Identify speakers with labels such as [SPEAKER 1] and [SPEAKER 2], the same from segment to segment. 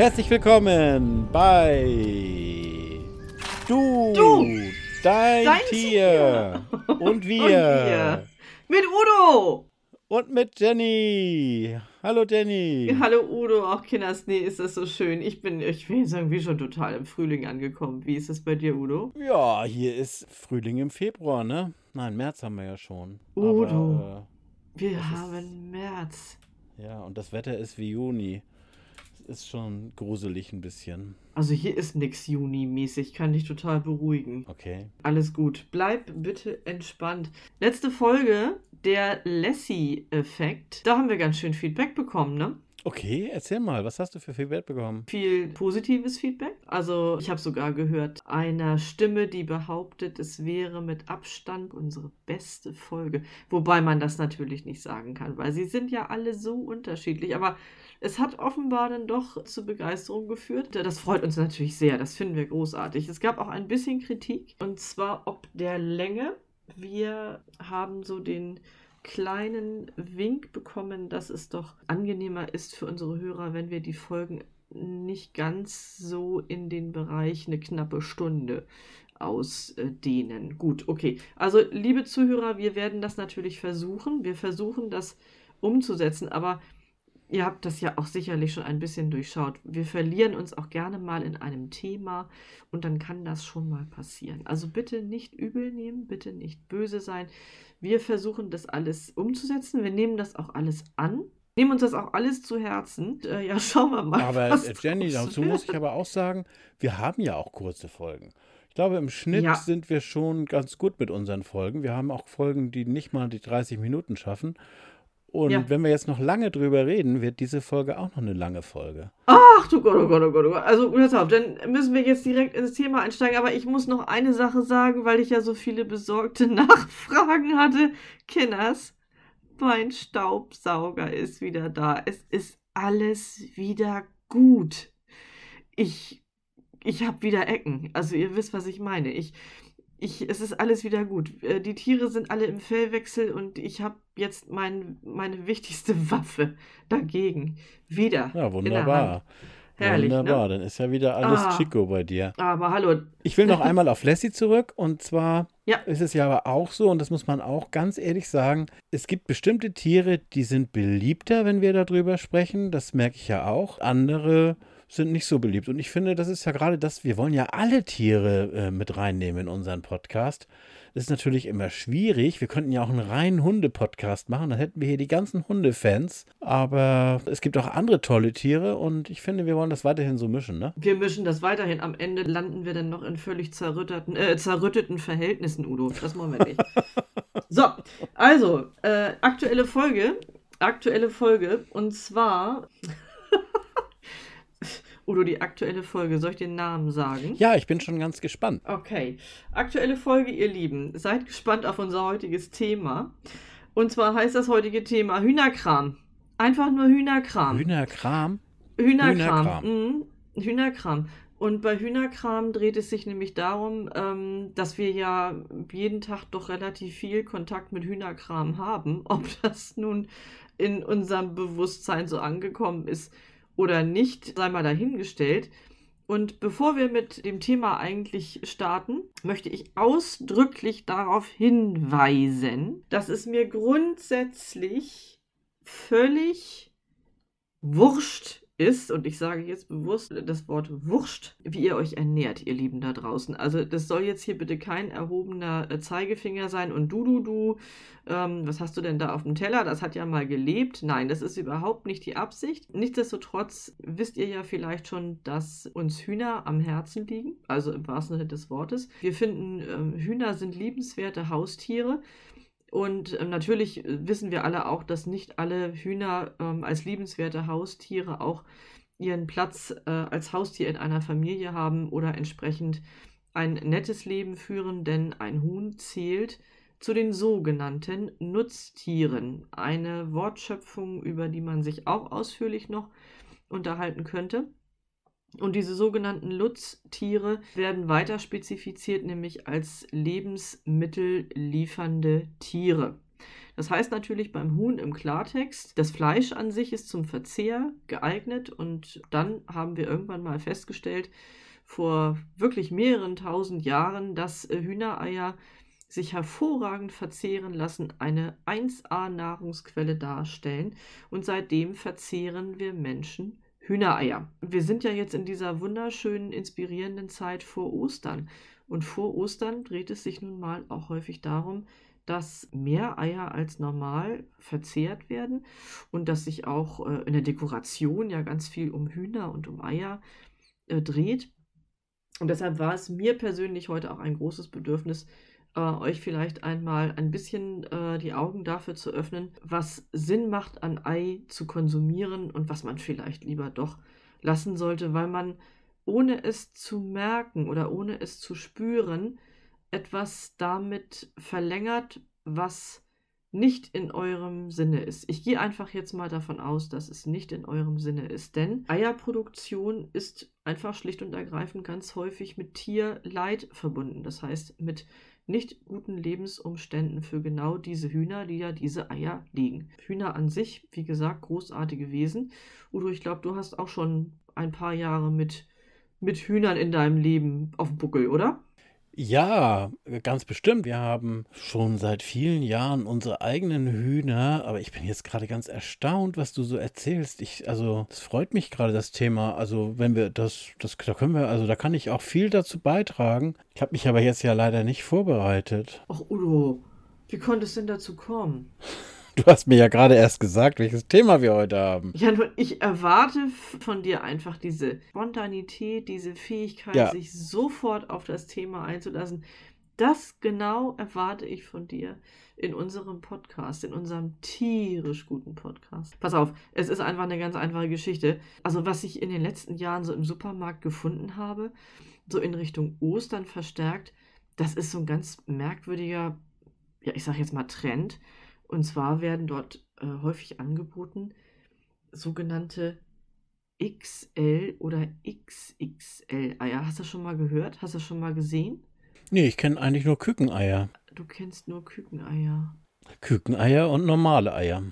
[SPEAKER 1] Herzlich willkommen bei Du,
[SPEAKER 2] Du,
[SPEAKER 1] dein,
[SPEAKER 2] dein
[SPEAKER 1] Tier, und wir
[SPEAKER 2] Und wir. Mit Udo!
[SPEAKER 1] und mit Jenny. Hallo Jenny.
[SPEAKER 2] Hallo Udo, auch Kinders, nee, ist das so schön. Ich bin, ich bin jetzt irgendwie schon total im Frühling angekommen. Wie ist es bei dir, Udo?
[SPEAKER 1] Ja, hier ist Frühling im Februar, ne? Nein, März haben wir ja schon.
[SPEAKER 2] Udo.
[SPEAKER 1] Aber,
[SPEAKER 2] Wir
[SPEAKER 1] Das ist-
[SPEAKER 2] haben März.
[SPEAKER 1] äh, ja, und das Wetter ist wie Juni. Ist schon gruselig ein bisschen.
[SPEAKER 2] Also hier ist nix Juni-mäßig, kann dich total beruhigen.
[SPEAKER 1] Okay.
[SPEAKER 2] Alles gut. Bleib bitte entspannt. Letzte Folge, der Lassie-Effekt. Da haben wir ganz schön Feedback bekommen, ne?
[SPEAKER 1] Okay, erzähl mal, was hast du für Feedback bekommen?
[SPEAKER 2] viel positives Feedback. Also ich habe sogar gehört einer Stimme, die behauptet, es wäre mit Abstand unsere beste Folge. Wobei man das natürlich nicht sagen kann, weil sie sind ja alle so unterschiedlich. Aber es hat offenbar dann doch zu Begeisterung geführt. Das freut uns natürlich sehr. Das finden wir großartig. Es gab auch ein bisschen Kritik und zwar ob der Länge. Wir haben so den kleinen Wink bekommen, dass es doch angenehmer ist für unsere Hörer, wenn wir die Folgen nicht ganz so in den Bereich eine knappe Stunde ausdehnen. Gut, okay. Also, liebe Zuhörer, wir werden das natürlich versuchen. Wir versuchen das umzusetzen, aber ihr habt das ja auch sicherlich schon ein bisschen durchschaut. Wir verlieren uns auch gerne mal in einem Thema und dann kann das schon mal passieren. Also bitte nicht übel nehmen, bitte nicht böse sein. Wir versuchen das alles umzusetzen. Wir nehmen das auch alles an. Nehmen uns das auch alles zu Herzen. Äh, ja, schauen wir mal.
[SPEAKER 1] Aber äh, Jenny, dazu muss ich aber auch sagen, wir haben ja auch kurze Folgen. Ich glaube, im Schnitt
[SPEAKER 2] Ja.
[SPEAKER 1] sind wir schon ganz gut mit unseren Folgen. Wir haben auch Folgen, die nicht mal die 30 Minuten schaffen. Und
[SPEAKER 2] Ja.
[SPEAKER 1] wenn wir jetzt noch lange drüber reden, wird diese Folge auch noch eine lange Folge.
[SPEAKER 2] Ach du Gott, oh Gott, oh Gott, oh Gott. Also, pass auf, dann müssen wir jetzt direkt ins Thema einsteigen. Aber ich muss noch eine Sache sagen, weil ich ja so viele besorgte Nachfragen hatte. Kinders, mein Staubsauger ist wieder da. Es ist alles wieder gut. Ich, ich habe wieder Ecken. Also, ihr wisst, was ich meine. Ich, ich, es ist alles wieder gut. Äh, Die Tiere sind alle im Fellwechsel und ich habe jetzt mein, meine wichtigste Waffe dagegen wieder.
[SPEAKER 1] Ja, wunderbar.
[SPEAKER 2] Herrlich,
[SPEAKER 1] wunderbar,
[SPEAKER 2] ne?
[SPEAKER 1] dann ist ja wieder alles
[SPEAKER 2] Ah.
[SPEAKER 1] Chico bei dir.
[SPEAKER 2] Aber hallo,
[SPEAKER 1] Ich will noch einmal auf Lassie zurück und zwar
[SPEAKER 2] Ja.
[SPEAKER 1] ist es ja aber auch so, und das muss man auch ganz ehrlich sagen, es gibt bestimmte Tiere, die sind beliebter, wenn wir darüber sprechen. Das merke ich ja auch. Andere sind nicht so beliebt. Und ich finde, das ist ja gerade das, wir wollen ja alle Tiere äh, mit reinnehmen in unseren Podcast. Das ist natürlich immer schwierig. Wir könnten ja auch einen reinen Hunde-Podcast machen, dann hätten wir hier die ganzen Hundefans. Aber es gibt auch andere tolle Tiere und ich finde, wir wollen das weiterhin so mischen, ne?
[SPEAKER 2] wir mischen das weiterhin. Am Ende landen wir dann noch in völlig zerrütteten, äh, zerrütteten Verhältnissen, Udo. Das wollen wir nicht. so, also, äh, aktuelle Folge. Aktuelle Folge. Und zwar. Udo, die aktuelle Folge. Soll ich den Namen sagen?
[SPEAKER 1] Ja, ich bin schon ganz gespannt.
[SPEAKER 2] Okay. Aktuelle Folge, ihr Lieben. Seid gespannt auf unser heutiges Thema. Und zwar heißt das heutige Thema Hühnerkram. Einfach nur Hühnerkram.
[SPEAKER 1] Hühnerkram.
[SPEAKER 2] Hühnerkram.
[SPEAKER 1] Hühnerkram.
[SPEAKER 2] Mhm. Hühnerkram. Und bei Hühnerkram dreht es sich nämlich darum, ähm, dass wir ja jeden Tag doch relativ viel Kontakt mit Hühnerkram haben. Ob das nun in unserem Bewusstsein so angekommen ist oder nicht, sei mal dahingestellt. Und bevor wir mit dem Thema eigentlich starten, möchte ich ausdrücklich darauf hinweisen, dass es mir grundsätzlich völlig wurscht ist, und ich sage jetzt bewusst das Wort wurscht, wie ihr euch ernährt, ihr Lieben da draußen. Also das soll jetzt hier bitte kein erhobener äh, Zeigefinger sein und du, du, du, ähm, was hast du denn da auf dem Teller? Das hat ja mal gelebt. Nein, das ist überhaupt nicht die Absicht. Nichtsdestotrotz wisst ihr ja vielleicht schon, dass uns Hühner am Herzen liegen, also im wahrsten Sinne des Wortes. Wir finden, ähm, Hühner sind liebenswerte Haustiere. Und ähm, natürlich äh, wissen wir alle auch, dass nicht alle Hühner ähm, als liebenswerte Haustiere auch ihren Platz äh, als Haustier in einer Familie haben oder entsprechend ein nettes Leben führen, denn ein Huhn zählt zu den sogenannten Nutztieren. Eine Wortschöpfung, über die man sich auch ausführlich noch unterhalten könnte. Und diese sogenannten Nutztiere werden weiter spezifiziert, nämlich als Lebensmittel liefernde Tiere. Das heißt natürlich beim Huhn im Klartext, das Fleisch an sich ist zum Verzehr geeignet und dann haben wir irgendwann mal festgestellt, vor wirklich mehreren tausend Jahren, dass äh, Hühnereier sich hervorragend verzehren lassen, eine 1A-Nahrungsquelle darstellen und seitdem verzehren wir Menschen Hühnereier. Wir sind ja jetzt in dieser wunderschönen, inspirierenden Zeit vor Ostern. Und vor Ostern dreht es sich nun mal auch häufig darum, dass mehr Eier als normal verzehrt werden und dass sich auch äh, in der Dekoration ja ganz viel um Hühner und um Eier äh, dreht. Und deshalb war es mir persönlich heute auch ein großes Bedürfnis, äh, euch vielleicht einmal ein bisschen äh, die Augen dafür zu öffnen, was Sinn macht, an Ei zu konsumieren und was man vielleicht lieber doch lassen sollte, weil man ohne es zu merken oder ohne es zu spüren, etwas damit verlängert, was nicht in eurem Sinne ist. Ich gehe einfach jetzt mal davon aus, dass es nicht in eurem Sinne ist, denn Eierproduktion ist einfach schlicht und ergreifend ganz häufig mit Tierleid verbunden. Das heißt, mit nicht guten Lebensumständen für genau diese Hühner, die ja diese Eier legen. Hühner an sich, wie gesagt, großartige Wesen. Udo, ich glaube, du hast auch schon ein paar Jahre mit, mit Hühnern in deinem Leben auf dem Buckel, oder?
[SPEAKER 1] Ja, ganz bestimmt. Wir haben schon seit vielen Jahren unsere eigenen Hühner, aber ich bin jetzt gerade ganz erstaunt, was du so erzählst. Ich, also, es freut mich gerade das Thema. Also, wenn wir das, das, da können wir, also da kann ich auch viel dazu beitragen. Ich habe mich aber jetzt ja leider nicht vorbereitet.
[SPEAKER 2] Ach, Udo, wie konnte es denn dazu kommen?
[SPEAKER 1] Du hast mir ja gerade erst gesagt, welches Thema wir heute haben.
[SPEAKER 2] Ja, nur ich erwarte von dir einfach diese Spontanität, diese Fähigkeit, ja. sich sofort auf das Thema einzulassen. Das genau erwarte ich von dir in unserem Podcast, in unserem tierisch guten Podcast. Pass auf, es ist einfach eine ganz einfache Geschichte. Also, was ich in den letzten Jahren so im Supermarkt gefunden habe, so in Richtung Ostern verstärkt, das ist so ein ganz merkwürdiger, ja, ich sag jetzt mal Trend und zwar werden dort äh, häufig angeboten sogenannte XL oder XXL Eier. Hast du das schon mal gehört? Hast du das schon mal gesehen?
[SPEAKER 1] Nee, ich kenne eigentlich nur Kükeneier.
[SPEAKER 2] Du kennst nur Kükeneier.
[SPEAKER 1] Kükeneier und normale Eier.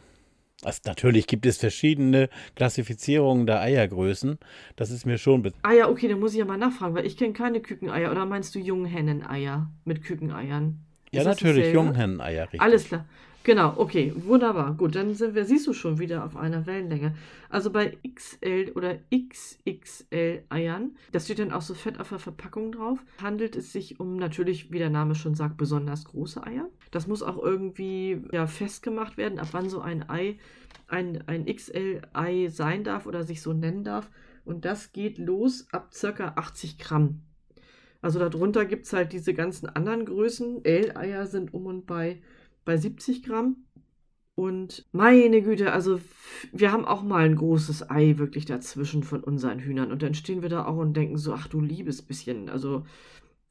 [SPEAKER 1] Also natürlich gibt es verschiedene Klassifizierungen der Eiergrößen. Das ist mir schon.
[SPEAKER 2] Ah ja, okay, dann muss ich ja mal nachfragen, weil ich kenne keine Kükeneier. Oder meinst du Junghenneneier mit Kükeneiern?
[SPEAKER 1] Ist ja, natürlich, Junghenneneier,
[SPEAKER 2] richtig. Alles klar. Genau, okay, wunderbar. Gut, dann sind wir, siehst du schon wieder auf einer Wellenlänge. Also bei XL oder XXL Eiern, das steht dann auch so fett auf der Verpackung drauf, handelt es sich um natürlich, wie der Name schon sagt, besonders große Eier. Das muss auch irgendwie ja, festgemacht werden, ab wann so ein Ei, ein, ein XL-Ei sein darf oder sich so nennen darf. Und das geht los ab circa 80 Gramm. Also darunter gibt es halt diese ganzen anderen Größen. L-Eier sind um und bei bei 70 Gramm. Und meine Güte, also wir haben auch mal ein großes Ei wirklich dazwischen von unseren Hühnern. Und dann stehen wir da auch und denken so, ach du liebes bisschen, also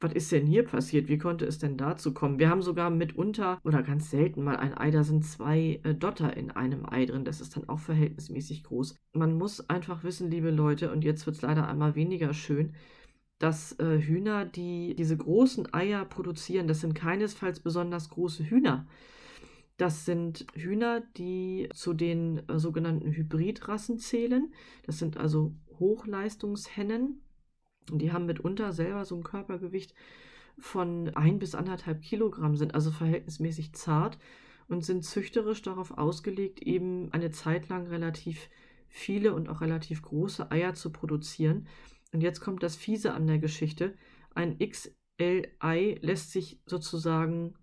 [SPEAKER 2] was ist denn hier passiert? Wie konnte es denn dazu kommen? Wir haben sogar mitunter oder ganz selten mal ein Ei, da sind zwei äh, Dotter in einem Ei drin. Das ist dann auch verhältnismäßig groß. Man muss einfach wissen, liebe Leute, und jetzt wird es leider einmal weniger schön, dass äh, Hühner, die diese großen Eier produzieren, das sind keinesfalls besonders große Hühner. Das sind Hühner, die zu den äh, sogenannten Hybridrassen zählen. Das sind also Hochleistungshennen. Und die haben mitunter selber so ein Körpergewicht von ein bis anderthalb Kilogramm, sind also verhältnismäßig zart und sind züchterisch darauf ausgelegt, eben eine Zeit lang relativ viele und auch relativ große Eier zu produzieren. Und jetzt kommt das Fiese an der Geschichte. Ein XL-Ei lässt sich sozusagen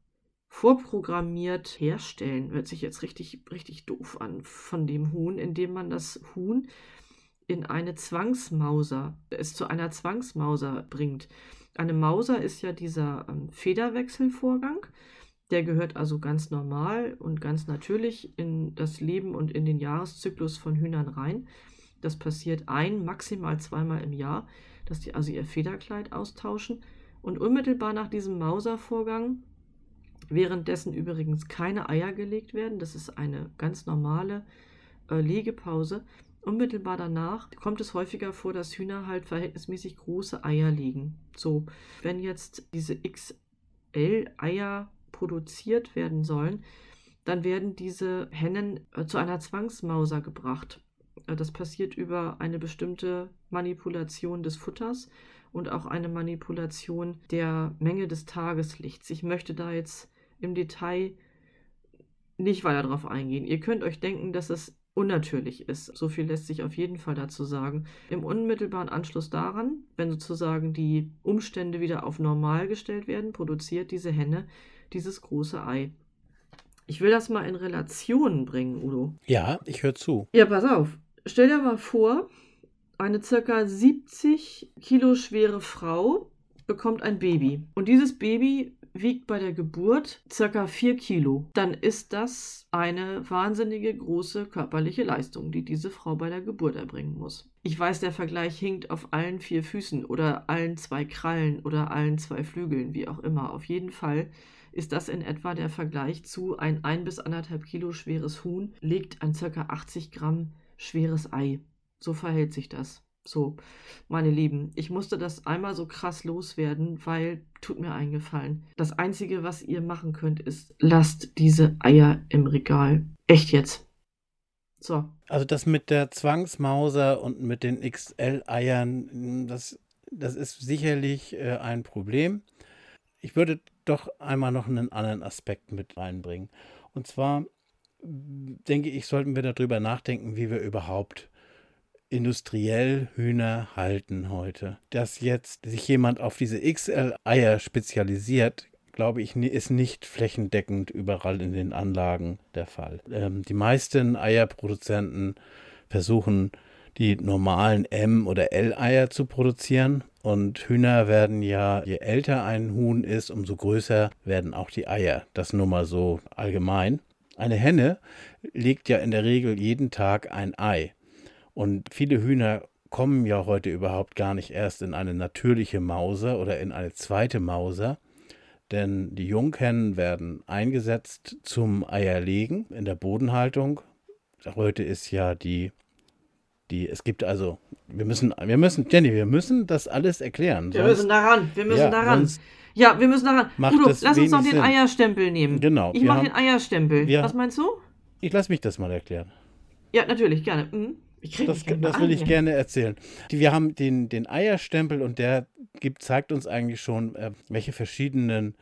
[SPEAKER 2] vorprogrammiert herstellen. Hört sich jetzt richtig, richtig doof an von dem Huhn, indem man das Huhn in eine Zwangsmauser, es zu einer Zwangsmauser bringt. Eine Mauser ist ja dieser ähm, Federwechselvorgang. Der gehört also ganz normal und ganz natürlich in das Leben und in den Jahreszyklus von Hühnern rein. Das passiert ein, maximal zweimal im Jahr, dass die also ihr Federkleid austauschen. Und unmittelbar nach diesem Mauservorgang, währenddessen übrigens keine Eier gelegt werden, das ist eine ganz normale äh, Legepause, unmittelbar danach kommt es häufiger vor, dass Hühner halt verhältnismäßig große Eier legen. So, wenn jetzt diese XL-Eier produziert werden sollen, dann werden diese Hennen äh, zu einer Zwangsmauser gebracht. Äh, das passiert über eine bestimmte Manipulation des Futters und auch eine Manipulation der Menge des Tageslichts. Ich möchte da jetzt im Detail nicht weiter darauf eingehen. Ihr könnt euch denken, dass es unnatürlich ist. So viel lässt sich auf jeden Fall dazu sagen. Im unmittelbaren Anschluss daran, wenn sozusagen die Umstände wieder auf normal gestellt werden, produziert diese Henne dieses große Ei. Ich will das mal in Relationen bringen, Udo.
[SPEAKER 1] Ja, ich höre zu.
[SPEAKER 2] Ja, pass auf. Stell dir mal vor, eine circa 70 Kilo schwere Frau bekommt ein Baby. Und dieses Baby wiegt bei der Geburt circa 4 Kilo. Dann ist das eine wahnsinnige große körperliche Leistung, die diese Frau bei der Geburt erbringen muss. Ich weiß, der Vergleich hinkt auf allen vier Füßen oder allen zwei Krallen oder allen zwei Flügeln, wie auch immer. Auf jeden Fall ist das in etwa der Vergleich zu ein 1 bis 1,5 Kilo schweres Huhn legt ein circa 80 Gramm schweres Ei. So verhält sich das. So, meine Lieben, ich musste das einmal so krass loswerden, weil, tut mir eingefallen, das Einzige, was ihr machen könnt, ist, lasst diese Eier im Regal. Echt jetzt. So.
[SPEAKER 1] Also das mit der Zwangsmauser und mit den XL-Eiern, das, das ist sicherlich äh, ein Problem. Ich würde doch einmal noch einen anderen Aspekt mit reinbringen. Und zwar denke ich, sollten wir darüber nachdenken, wie wir überhaupt industriell Hühner halten heute. Dass jetzt sich jemand auf diese XL-Eier spezialisiert, glaube ich, ist nicht flächendeckend überall in den Anlagen der Fall. Ähm, die meisten Eierproduzenten versuchen, die normalen M- oder L-Eier zu produzieren. Und Hühner werden ja, je älter ein Huhn ist, umso größer werden auch die Eier. Das nur mal so allgemein. Eine Henne legt ja in der Regel jeden Tag ein Ei. Und viele Hühner kommen ja heute überhaupt gar nicht erst in eine natürliche Mauser oder in eine zweite Mauser, denn die Junghennen werden eingesetzt zum Eierlegen in der Bodenhaltung. Heute ist ja die, die, es gibt also, wir müssen, wir müssen, Jenny, wir müssen das alles erklären.
[SPEAKER 2] Wir müssen daran, wir müssen ja, daran. Ja, wir müssen daran. Udo, lass uns noch den Sinn. Eierstempel nehmen.
[SPEAKER 1] Genau.
[SPEAKER 2] Ich mache den Eierstempel. Was meinst du?
[SPEAKER 1] Ich lasse mich das mal erklären.
[SPEAKER 2] Ja, natürlich, gerne. Mhm.
[SPEAKER 1] Das, das, will ich gerne erzählen. Wir haben den, den Eierstempel und der gibt, zeigt uns eigentlich schon, äh, welche verschiedenen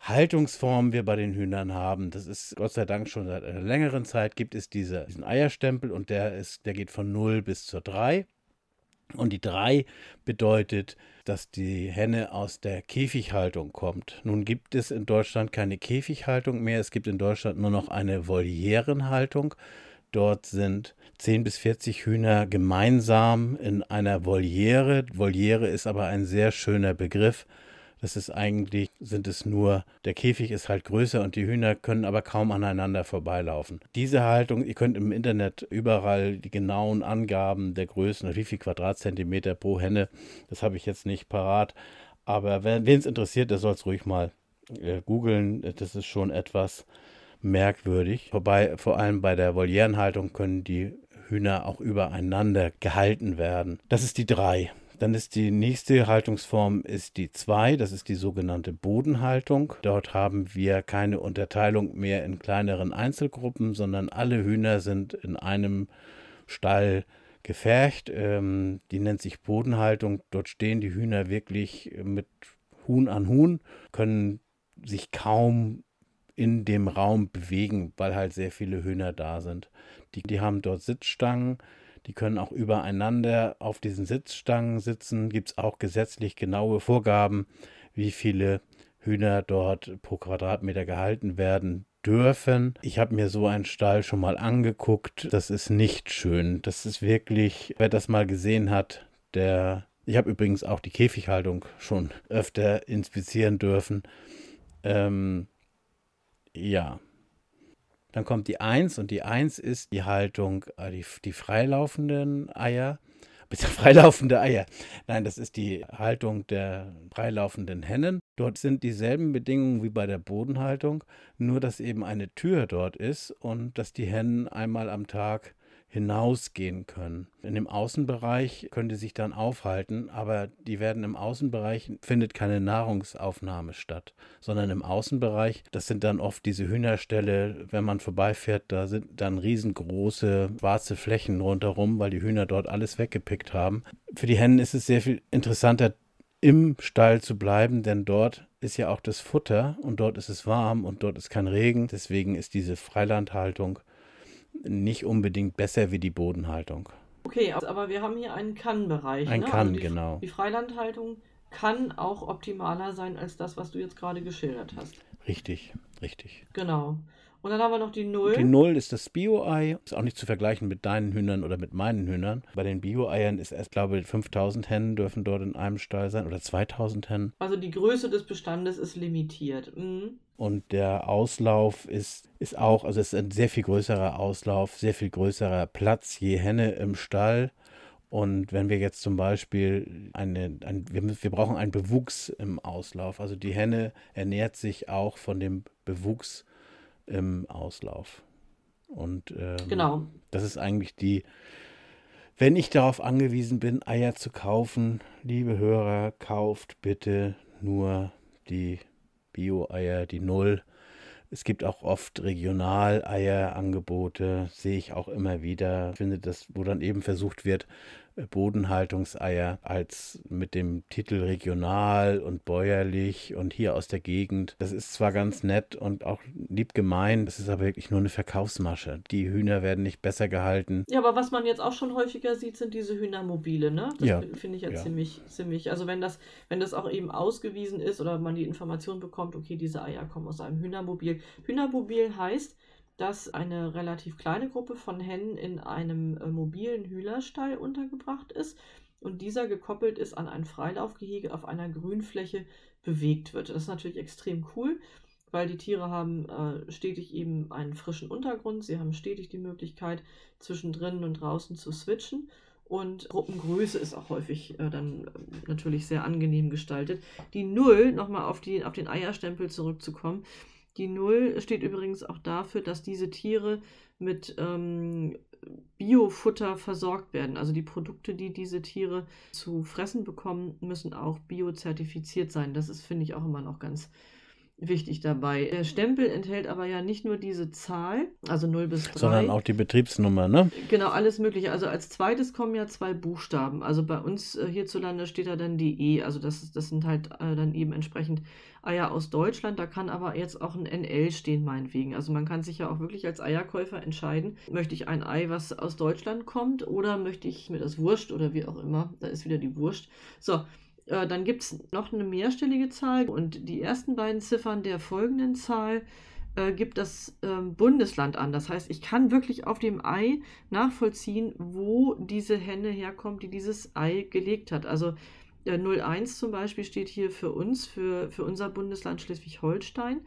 [SPEAKER 1] Haltungsformen wir bei den Hühnern haben. Das ist Gott sei Dank schon seit einer längeren Zeit gibt es diese, diesen Eierstempel und der ist, der geht von 0 bis zur 3. Und die 3 bedeutet, dass die Henne aus der Käfighaltung kommt. Nun gibt es in Deutschland keine Käfighaltung mehr. Es gibt in Deutschland nur noch eine Volierenhaltung. Dort sind 10 bis 40 Hühner gemeinsam in einer Voliere. Voliere ist aber ein sehr schöner Begriff. Das ist eigentlich, sind es nur, der Käfig ist halt größer und die Hühner können aber kaum aneinander vorbeilaufen. Diese Haltung, ihr könnt im Internet überall die genauen Angaben der Größen, wie viel Quadratzentimeter pro Henne, das habe ich jetzt nicht parat. Aber wen es interessiert, der soll es ruhig mal äh, googeln. Das ist schon etwas, merkwürdig. Wobei vor allem bei der Volierenhaltung können die Hühner auch übereinander gehalten werden. Das ist die 3. Dann ist die nächste Haltungsform ist die 2, das ist die sogenannte Bodenhaltung. Dort haben wir keine Unterteilung mehr in kleineren Einzelgruppen, sondern alle Hühner sind in einem Stall gefercht. Ähm, die nennt sich Bodenhaltung. Dort stehen die Hühner wirklich mit Huhn an Huhn, können sich kaum in dem Raum bewegen, weil halt sehr viele Hühner da sind. Die, die haben dort Sitzstangen, die können auch übereinander auf diesen Sitzstangen sitzen. Gibt es auch gesetzlich genaue Vorgaben, wie viele Hühner dort pro Quadratmeter gehalten werden dürfen. Ich habe mir so einen Stall schon mal angeguckt. Das ist nicht schön. Das ist wirklich, wer das mal gesehen hat, der. Ich habe übrigens auch die Käfighaltung schon öfter inspizieren dürfen. Ähm, ja. Dann kommt die 1 und die 1 ist die Haltung, äh, die, die freilaufenden Eier. Bitte freilaufende Eier. Nein, das ist die Haltung der freilaufenden Hennen. Dort sind dieselben Bedingungen wie bei der Bodenhaltung, nur dass eben eine Tür dort ist und dass die Hennen einmal am Tag hinausgehen können. In dem Außenbereich können die sich dann aufhalten, aber die werden im Außenbereich findet keine Nahrungsaufnahme statt, sondern im Außenbereich, das sind dann oft diese Hühnerställe, wenn man vorbeifährt, da sind dann riesengroße schwarze Flächen rundherum, weil die Hühner dort alles weggepickt haben. Für die Hennen ist es sehr viel interessanter, im Stall zu bleiben, denn dort ist ja auch das Futter und dort ist es warm und dort ist kein Regen. Deswegen ist diese Freilandhaltung nicht unbedingt besser wie die Bodenhaltung.
[SPEAKER 2] Okay, aber wir haben hier einen Kann-Bereich.
[SPEAKER 1] Ein
[SPEAKER 2] ne?
[SPEAKER 1] Kann,
[SPEAKER 2] also die,
[SPEAKER 1] genau.
[SPEAKER 2] Die Freilandhaltung kann auch optimaler sein als das, was du jetzt gerade geschildert hast.
[SPEAKER 1] Richtig, richtig.
[SPEAKER 2] Genau. Und dann haben wir noch die Null.
[SPEAKER 1] Die Null ist das Bio-Ei. Ist auch nicht zu vergleichen mit deinen Hühnern oder mit meinen Hühnern. Bei den Bio-Eiern ist erst, glaube ich, 5000 Hennen dürfen dort in einem Stall sein oder 2000 Hennen.
[SPEAKER 2] Also die Größe des Bestandes ist limitiert. Mhm.
[SPEAKER 1] Und der Auslauf ist, ist auch, also es ist ein sehr viel größerer Auslauf, sehr viel größerer Platz je Henne im Stall. Und wenn wir jetzt zum Beispiel eine, ein, wir, wir brauchen einen Bewuchs im Auslauf. Also die Henne ernährt sich auch von dem Bewuchs im Auslauf. Und ähm,
[SPEAKER 2] Genau.
[SPEAKER 1] das ist eigentlich die, wenn ich darauf angewiesen bin, Eier zu kaufen, liebe Hörer, kauft bitte nur die Bio-Eier, die Null. Es gibt auch oft Regional-Eierangebote, sehe ich auch immer wieder. Ich finde das, wo dann eben versucht wird, Bodenhaltungseier als mit dem Titel regional und bäuerlich und hier aus der Gegend. Das ist zwar ganz nett und auch lieb gemeint, das ist aber wirklich nur eine Verkaufsmasche. Die Hühner werden nicht besser gehalten.
[SPEAKER 2] Ja, aber was man jetzt auch schon häufiger sieht, sind diese Hühnermobile, ne? Das
[SPEAKER 1] Ja,
[SPEAKER 2] fi- finde ich ja,
[SPEAKER 1] ja.
[SPEAKER 2] ziemlich, ziemlich. Also wenn das, wenn das auch eben ausgewiesen ist oder man die Information bekommt, okay, diese Eier kommen aus einem Hühnermobil. Hühnermobil heißt, dass eine relativ kleine Gruppe von Hennen in einem äh, mobilen Hühnerstall untergebracht ist und dieser gekoppelt ist an ein Freilaufgehege auf einer Grünfläche bewegt wird. Das ist natürlich extrem cool, weil die Tiere haben äh, stetig eben einen frischen Untergrund, sie haben stetig die Möglichkeit, zwischendrin und draußen zu switchen. Und Gruppengröße ist auch häufig äh, dann äh, natürlich sehr angenehm gestaltet. Die Null, nochmal auf, auf den Eierstempel zurückzukommen, die Null steht übrigens auch dafür, dass diese Tiere mit ähm, Biofutter versorgt werden. Also die Produkte, die diese Tiere zu fressen bekommen, müssen auch biozertifiziert sein. Das ist, finde ich, auch immer noch ganz wichtig dabei. Der Stempel enthält aber ja nicht nur diese Zahl, also 0 bis 3.
[SPEAKER 1] Sondern auch die Betriebsnummer, ne?
[SPEAKER 2] Genau, alles Mögliche. Also als zweites kommen ja zwei Buchstaben. Also bei uns äh, hierzulande steht da dann die E. Also das, ist- das sind halt äh, dann eben entsprechend Eier aus Deutschland. Da kann aber jetzt auch ein NL stehen, meinetwegen. Also man kann sich ja auch wirklich als Eierkäufer entscheiden, möchte ich ein Ei, was aus Deutschland kommt, oder möchte ich mir das Wurst oder wie auch immer. Da ist wieder die Wurst. So, äh, dann gibt es noch eine mehrstellige Zahl und die ersten beiden Ziffern der folgenden Zahl äh, gibt das ähm, Bundesland an. Das heißt, ich kann wirklich auf dem Ei nachvollziehen, wo diese Henne herkommt, die dieses Ei gelegt hat. Also äh, 01 zum Beispiel steht hier für uns, für, für unser Bundesland Schleswig-Holstein.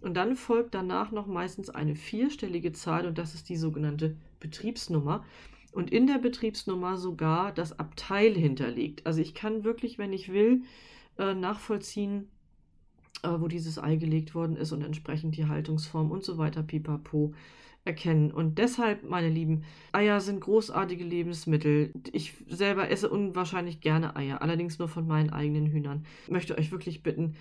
[SPEAKER 2] Und dann folgt danach noch meistens eine vierstellige Zahl und das ist die sogenannte Betriebsnummer. Und in der Betriebsnummer sogar das Abteil hinterlegt. Also ich kann wirklich, wenn ich will, äh, nachvollziehen, äh, wo dieses Ei gelegt worden ist und entsprechend die Haltungsform und so weiter, pipapo, erkennen. Und deshalb, meine Lieben, Eier sind großartige Lebensmittel. Ich selber esse unwahrscheinlich gerne Eier, allerdings nur von meinen eigenen Hühnern. Ich möchte euch wirklich bitten,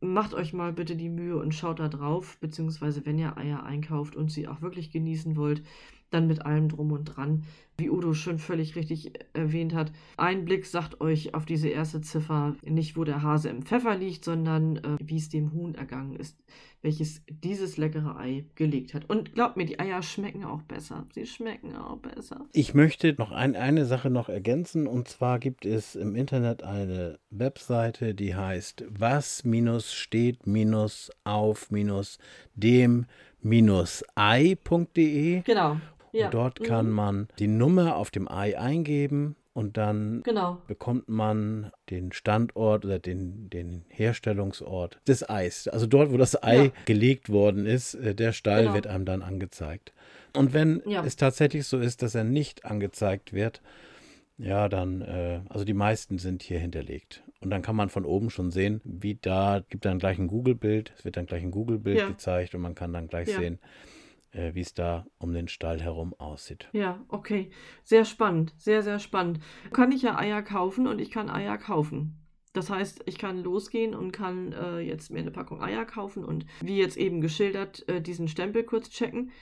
[SPEAKER 2] macht euch mal bitte die Mühe und schaut da drauf, beziehungsweise wenn ihr Eier einkauft und sie auch wirklich genießen wollt, dann mit allem drum und dran. Wie Udo schon völlig richtig erwähnt hat, ein Blick sagt euch auf diese erste Ziffer nicht, wo der Hase im Pfeffer liegt, sondern äh, wie es dem Huhn ergangen ist, welches dieses leckere Ei gelegt hat. Und glaubt mir, die Eier schmecken auch besser. Sie schmecken auch besser.
[SPEAKER 1] Ich möchte noch ein, eine Sache noch ergänzen und zwar gibt es im Internet eine Webseite, die heißt was minus steht minus auf minus dem minus ei.de
[SPEAKER 2] Genau. Ja.
[SPEAKER 1] und dort kann
[SPEAKER 2] Mhm.
[SPEAKER 1] man die Nummer auf dem Ei eingeben und dann
[SPEAKER 2] Genau.
[SPEAKER 1] bekommt man den Standort oder den, den Herstellungsort des Eis. Also dort, wo das Ei
[SPEAKER 2] Ja.
[SPEAKER 1] gelegt worden ist, äh, der Stall
[SPEAKER 2] Genau.
[SPEAKER 1] wird einem dann angezeigt. Und wenn
[SPEAKER 2] Ja.
[SPEAKER 1] es tatsächlich so ist, dass er nicht angezeigt wird, ja, dann, äh, also die meisten sind hier hinterlegt. Und dann kann man von oben schon sehen, wie da, gibt dann gleich ein Google-Bild, es wird dann gleich ein Google-Bild
[SPEAKER 2] Ja.
[SPEAKER 1] gezeigt und man kann dann gleich sehen, wie es da um den Stall herum aussieht.
[SPEAKER 2] Ja, okay. Sehr spannend. Sehr, sehr spannend. Kann ich ja Eier kaufen und ich kann Eier kaufen. Das heißt, ich kann losgehen und kann äh, jetzt mir eine Packung Eier kaufen und wie jetzt eben geschildert, äh, diesen Stempel kurz checken.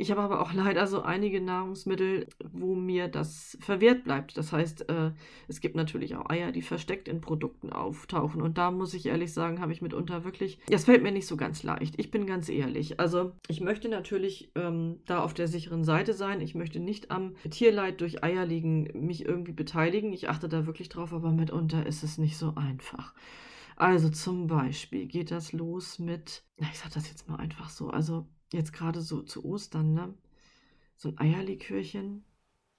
[SPEAKER 2] Ich habe aber auch leider so einige Nahrungsmittel, wo mir das verwehrt bleibt. Das heißt, äh, es gibt natürlich auch Eier, die versteckt in Produkten auftauchen. Und da muss ich ehrlich sagen, habe ich mitunter wirklich, das fällt mir nicht so ganz leicht. Ich bin ganz ehrlich. Also ich möchte natürlich ähm, da auf der sicheren Seite sein. Ich möchte nicht am Tierleid durch Eier liegen, mich irgendwie beteiligen. Ich achte da wirklich drauf, aber mitunter ist es nicht so einfach. Also zum Beispiel geht das los mit, ich sage das jetzt mal einfach so, also jetzt gerade so zu Ostern, ne? So ein Eierlikörchen,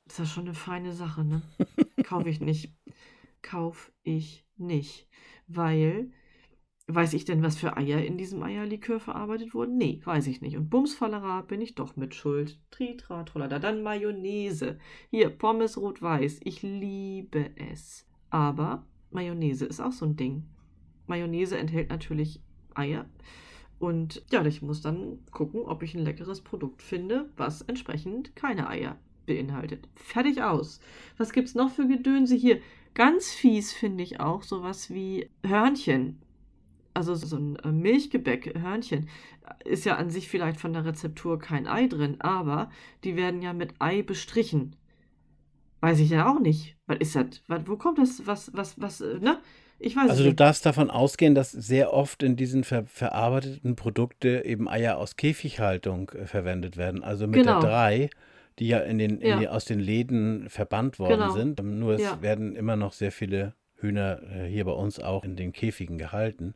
[SPEAKER 2] ist ja schon eine feine Sache, ne? Kaufe ich nicht. Kauf ich nicht. Weil, weiß ich denn, was für Eier in diesem Eierlikör verarbeitet wurden? Nee, weiß ich nicht. Und Bumsfallera bin ich doch mit Schuld. Tritra, trollada. Dann Mayonnaise. Hier, Pommes rot-weiß. Ich liebe es. Aber Mayonnaise ist auch so ein Ding. Mayonnaise enthält natürlich Eier. Und ja, ich muss dann gucken, ob ich ein leckeres Produkt finde, was entsprechend keine Eier beinhaltet. Fertig aus. Was gibt es noch für Gedönse hier? Ganz fies finde ich auch sowas wie Hörnchen. Also so ein äh, Milchgebäck, Hörnchen, ist ja an sich vielleicht von der Rezeptur kein Ei drin, aber die werden ja mit Ei bestrichen. Weiß ich ja auch nicht. Was ist das? Wo kommt das? Was, was, was, äh, ne? Ich weiß
[SPEAKER 1] also du darfst davon ausgehen, dass sehr oft in diesen ver verarbeiteten Produkten eben Eier aus Käfighaltung äh, verwendet werden. Also mit genau. der 3, die ja, in den, ja. In die, aus den Läden verbannt worden genau. sind. Nur es ja. werden immer noch sehr viele Hühner äh, hier bei uns auch in den Käfigen gehalten.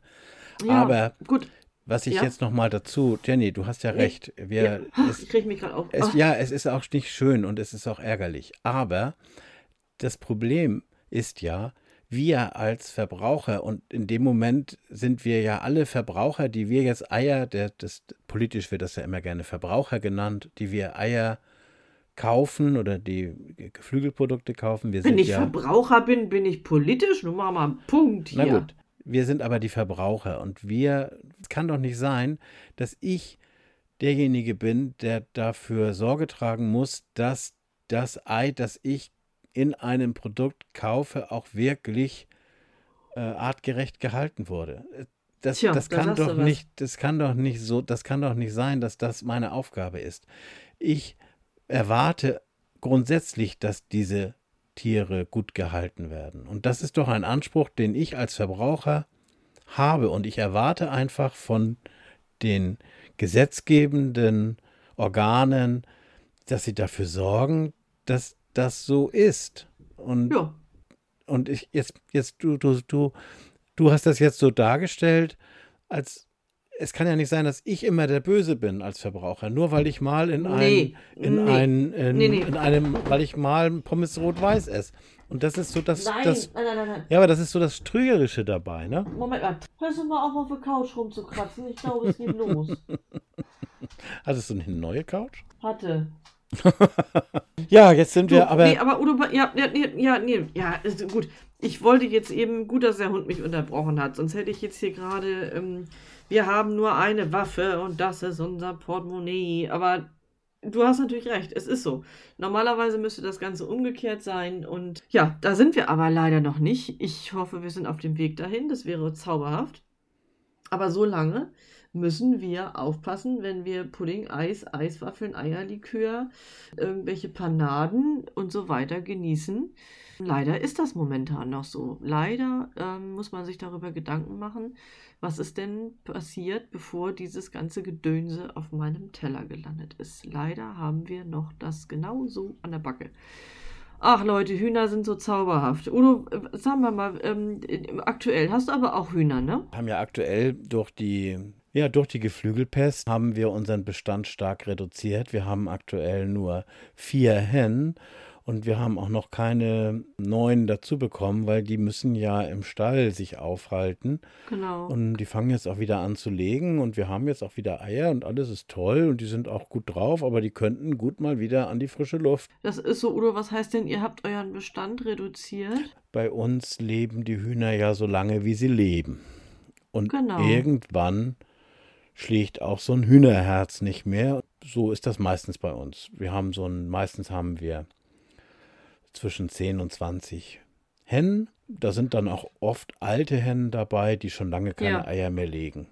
[SPEAKER 1] Ja, Aber gut. Was ich ja. jetzt noch mal dazu, Jenny, du hast ja recht. Wir, ja.
[SPEAKER 2] Es, ich kriege mich gerade auf.
[SPEAKER 1] Es, ja, es ist auch nicht schön und es ist auch ärgerlich. Aber das Problem ist ja, wir als Verbraucher, und in dem Moment sind wir ja alle Verbraucher, die wir jetzt Eier, der, das, politisch wird das ja immer gerne Verbraucher genannt, die wir Eier kaufen oder die Geflügelprodukte kaufen. Wir
[SPEAKER 2] Wenn ich
[SPEAKER 1] ja,
[SPEAKER 2] Verbraucher bin, bin ich politisch. Nun machen wir einen Punkt hier. Na gut,
[SPEAKER 1] wir sind aber die Verbraucher und wir, es kann doch nicht sein, dass ich derjenige bin, der dafür Sorge tragen muss, dass das Ei, das ich in einem Produkt kaufe, auch wirklich äh, artgerecht gehalten wurde. Das, Tja, das kann doch nicht, das kann doch nicht so, das kann doch nicht sein, dass das meine Aufgabe ist. Ich erwarte grundsätzlich, dass diese Tiere gut gehalten werden. Und das ist doch ein Anspruch, den ich als Verbraucher habe. Und ich erwarte einfach von den gesetzgebenden Organen, dass sie dafür sorgen, dass das so ist. Und, ja. und ich jetzt, jetzt du, du, du, du hast das jetzt so dargestellt, als es kann ja nicht sein, dass ich immer der Böse bin als Verbraucher, nur weil ich mal in nee, ein, in nee, ein, in, nee, in, einem, weil ich mal Pommes rot-weiß esse. Und das ist so das, nein, das nein, nein, nein, Ja, aber das ist so das Trügerische dabei, ne?
[SPEAKER 2] Moment mal, hörst du mal auf, auf der Couch rumzukratzen? Ich glaube, es geht los.
[SPEAKER 1] Hattest du eine neue Couch?
[SPEAKER 2] Hatte.
[SPEAKER 1] ja, jetzt sind wir
[SPEAKER 2] du,
[SPEAKER 1] aber.
[SPEAKER 2] Nee, aber Udo, ja, ja, ja, nee, ja, ist gut. Ich wollte jetzt eben, gut, dass der Hund mich unterbrochen hat, sonst hätte ich jetzt hier gerade, ähm, wir haben nur eine Waffe und das ist unser Portemonnaie. Aber du hast natürlich recht, es ist so. Normalerweise müsste das Ganze umgekehrt sein und ja, da sind wir aber leider noch nicht. Ich hoffe, wir sind auf dem Weg dahin, das wäre zauberhaft. Aber so lange müssen wir aufpassen, wenn wir Pudding, Eis, Eiswaffeln, Eierlikör, irgendwelche Panaden und so weiter genießen. Leider ist das momentan noch so. Leider ähm, muss man sich darüber Gedanken machen, was ist denn passiert, bevor dieses ganze Gedönse auf meinem Teller gelandet ist. Leider haben wir noch das genau so an der Backe. Ach Leute, Hühner sind so zauberhaft. Udo, äh, sagen wir mal, ähm, aktuell hast du aber auch Hühner, ne?
[SPEAKER 1] Haben ja aktuell durch die ja, durch die Geflügelpest haben wir unseren Bestand stark reduziert. Wir haben aktuell nur vier Hennen und wir haben auch noch keine neuen dazu bekommen, weil die müssen ja im Stall sich aufhalten.
[SPEAKER 2] Genau.
[SPEAKER 1] Und die fangen jetzt auch wieder an zu legen und wir haben jetzt auch wieder Eier und alles ist toll und die sind auch gut drauf, aber die könnten gut mal wieder an die frische Luft.
[SPEAKER 2] Das ist so, oder was heißt denn, ihr habt euren Bestand reduziert?
[SPEAKER 1] Bei uns leben die Hühner ja so lange, wie sie leben. Und genau. irgendwann schlägt auch so ein Hühnerherz nicht mehr. So ist das meistens bei uns. Wir haben so ein, meistens haben wir zwischen 10 und 20 Hennen. Da sind dann auch oft alte Hennen dabei, die schon lange keine
[SPEAKER 2] Ja.
[SPEAKER 1] Eier mehr legen.